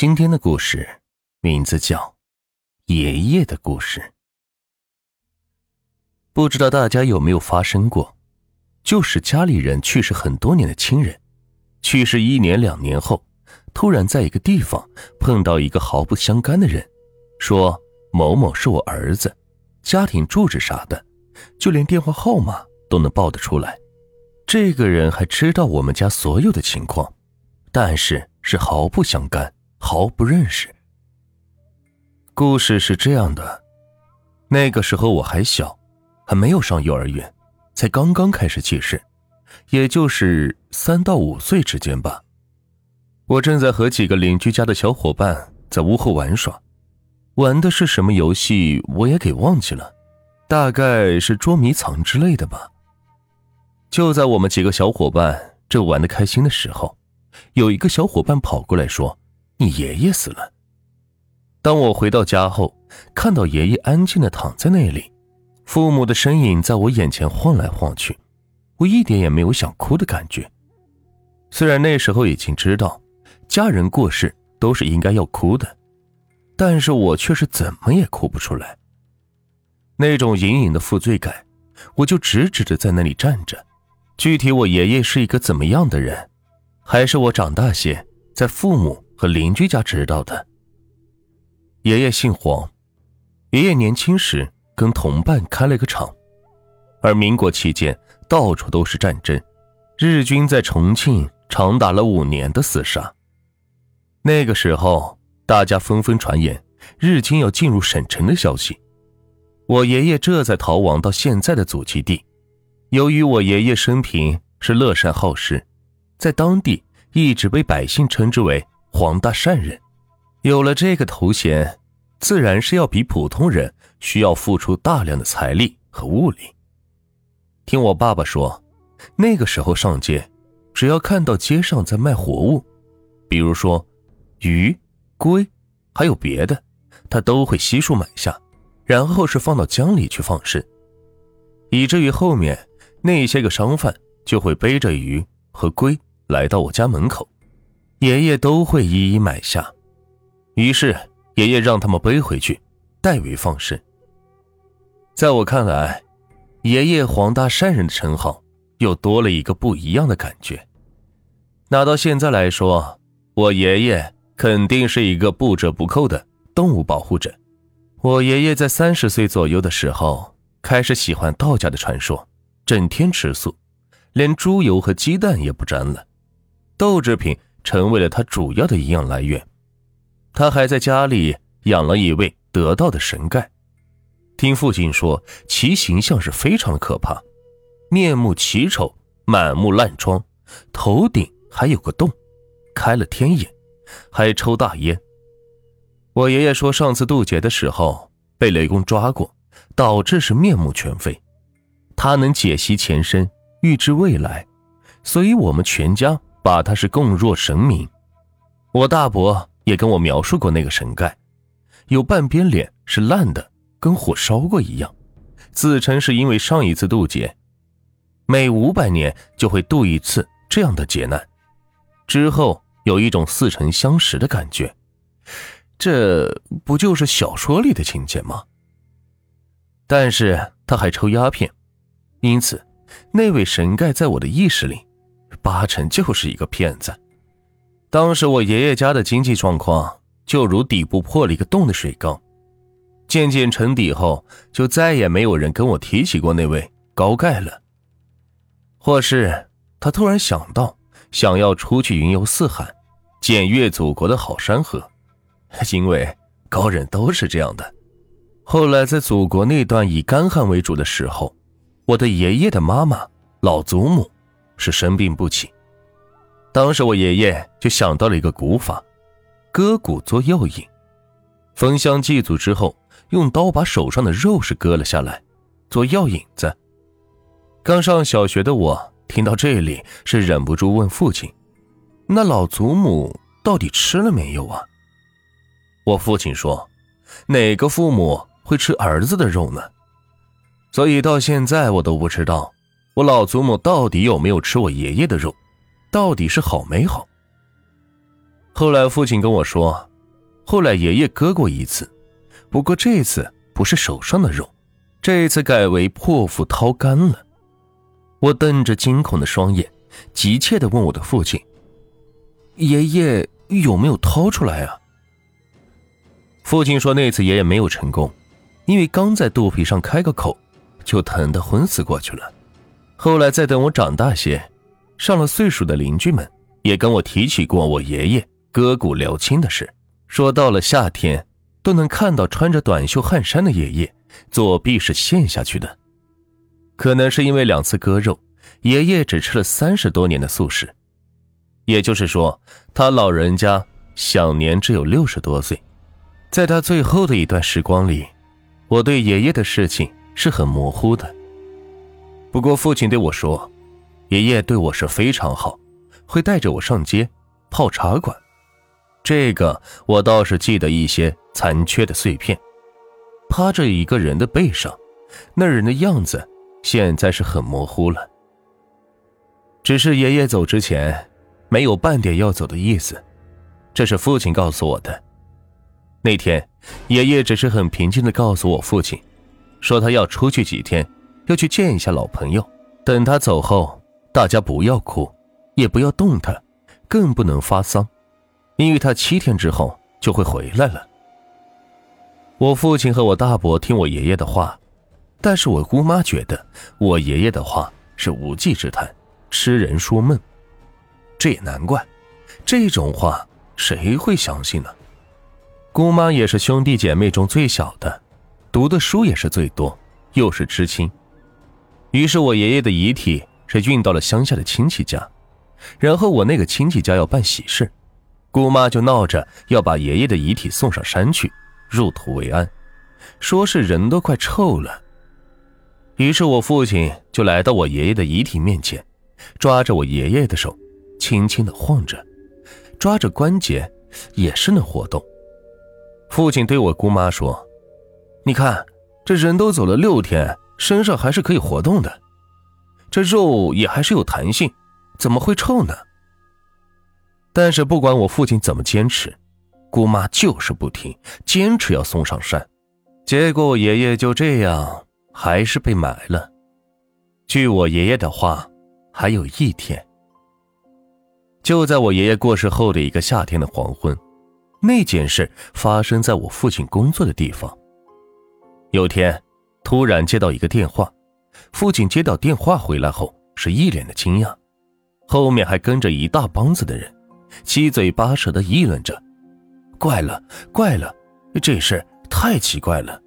今天的故事名字叫《爷爷的故事》。不知道大家有没有发生过，就是家里人去世很多年的亲人，去世一年两年后，突然在一个地方碰到一个毫不相干的人，说某某是我儿子，家庭住址啥的，就连电话号码都能报得出来。这个人还知道我们家所有的情况，但是是毫不相干。毫不认识。故事是这样的：那个时候我还小，还没有上幼儿园，才刚刚开始记事，也就是三到五岁之间吧。我正在和几个邻居家的小伙伴在屋后玩耍，玩的是什么游戏我也给忘记了，大概是捉迷藏之类的吧。就在我们几个小伙伴正玩的开心的时候，有一个小伙伴跑过来说。你爷爷死了。当我回到家后，看到爷爷安静的躺在那里，父母的身影在我眼前晃来晃去，我一点也没有想哭的感觉。虽然那时候已经知道，家人过世都是应该要哭的，但是我却是怎么也哭不出来。那种隐隐的负罪感，我就直直的在那里站着。具体我爷爷是一个怎么样的人，还是我长大些在父母。和邻居家知道的。爷爷姓黄，爷爷年轻时跟同伴开了个厂，而民国期间到处都是战争，日军在重庆长达了五年的厮杀。那个时候，大家纷纷传言日军要进入省城的消息，我爷爷这才逃亡到现在的祖籍地。由于我爷爷生平是乐善好施，在当地一直被百姓称之为。黄大善人，有了这个头衔，自然是要比普通人需要付出大量的财力和物力。听我爸爸说，那个时候上街，只要看到街上在卖活物，比如说鱼、龟，还有别的，他都会悉数买下，然后是放到江里去放生，以至于后面那些个商贩就会背着鱼和龟来到我家门口。爷爷都会一一买下，于是爷爷让他们背回去，代为放生。在我看来，爷爷黄大善人的称号又多了一个不一样的感觉。拿到现在来说，我爷爷肯定是一个不折不扣的动物保护者。我爷爷在三十岁左右的时候开始喜欢道家的传说，整天吃素，连猪油和鸡蛋也不沾了，豆制品。成为了他主要的营养来源。他还在家里养了一位得道的神丐，听父亲说，其形象是非常的可怕，面目奇丑，满目烂疮，头顶还有个洞，开了天眼，还抽大烟。我爷爷说，上次渡劫的时候被雷公抓过，导致是面目全非。他能解析前身，预知未来，所以我们全家。把他是供若神明，我大伯也跟我描述过那个神盖，有半边脸是烂的，跟火烧过一样，自称是因为上一次渡劫，每五百年就会渡一次这样的劫难，之后有一种似曾相识的感觉，这不就是小说里的情节吗？但是他还抽鸦片，因此那位神盖在我的意识里。八成就是一个骗子。当时我爷爷家的经济状况就如底部破了一个洞的水缸，渐渐沉底后，就再也没有人跟我提起过那位高盖了。或是他突然想到，想要出去云游四海，检阅祖国的好山河，因为高人都是这样的。后来在祖国那段以干旱为主的时候，我的爷爷的妈妈老祖母。是生病不起，当时我爷爷就想到了一个古法，割骨做药引，焚香祭祖之后，用刀把手上的肉是割了下来，做药引子。刚上小学的我听到这里是忍不住问父亲：“那老祖母到底吃了没有啊？”我父亲说：“哪个父母会吃儿子的肉呢？”所以到现在我都不知道。我老祖母到底有没有吃我爷爷的肉？到底是好没好？后来父亲跟我说，后来爷爷割过一次，不过这次不是手上的肉，这次改为破腹掏肝了。我瞪着惊恐的双眼，急切地问我的父亲：“爷爷有没有掏出来啊？”父亲说那次爷爷没有成功，因为刚在肚皮上开个口，就疼得昏死过去了。后来再等我长大些，上了岁数的邻居们也跟我提起过我爷爷割骨疗亲的事，说到了夏天都能看到穿着短袖汗衫的爷爷左臂是陷下去的。可能是因为两次割肉，爷爷只吃了三十多年的素食，也就是说，他老人家享年只有六十多岁。在他最后的一段时光里，我对爷爷的事情是很模糊的。不过父亲对我说，爷爷对我是非常好，会带着我上街泡茶馆。这个我倒是记得一些残缺的碎片。趴着一个人的背上，那人的样子。现在是很模糊了，只是爷爷走之前没有半点要走的意思，这是父亲告诉我的。那天，爷爷只是很平静的告诉我父亲，说他要出去几天，要去见一下老朋友。等他走后，大家不要哭，也不要动他，更不能发丧，因为他七天之后就会回来了。我父亲和我大伯听我爷爷的话。但是我姑妈觉得我爷爷的话是无稽之谈，痴人说梦。这也难怪，这种话谁会相信呢？姑妈也是兄弟姐妹中最小的，读的书也是最多，又是知青。于是我爷爷的遗体是运到了乡下的亲戚家，然后我那个亲戚家要办喜事，姑妈就闹着要把爷爷的遗体送上山去，入土为安，说是人都快臭了。于是我父亲就来到我爷爷的遗体面前，抓着我爷爷的手，轻轻的晃着，抓着关节，也是能活动。父亲对我姑妈说：“你看，这人都走了六天，身上还是可以活动的，这肉也还是有弹性，怎么会臭呢？”但是不管我父亲怎么坚持，姑妈就是不听，坚持要送上山。结果我爷爷就这样。还是被埋了。据我爷爷的话，还有一天。就在我爷爷过世后的一个夏天的黄昏，那件事发生在我父亲工作的地方。有天，突然接到一个电话，父亲接到电话回来后是一脸的惊讶，后面还跟着一大帮子的人，七嘴八舌的议论着：“怪了，怪了，这事太奇怪了。”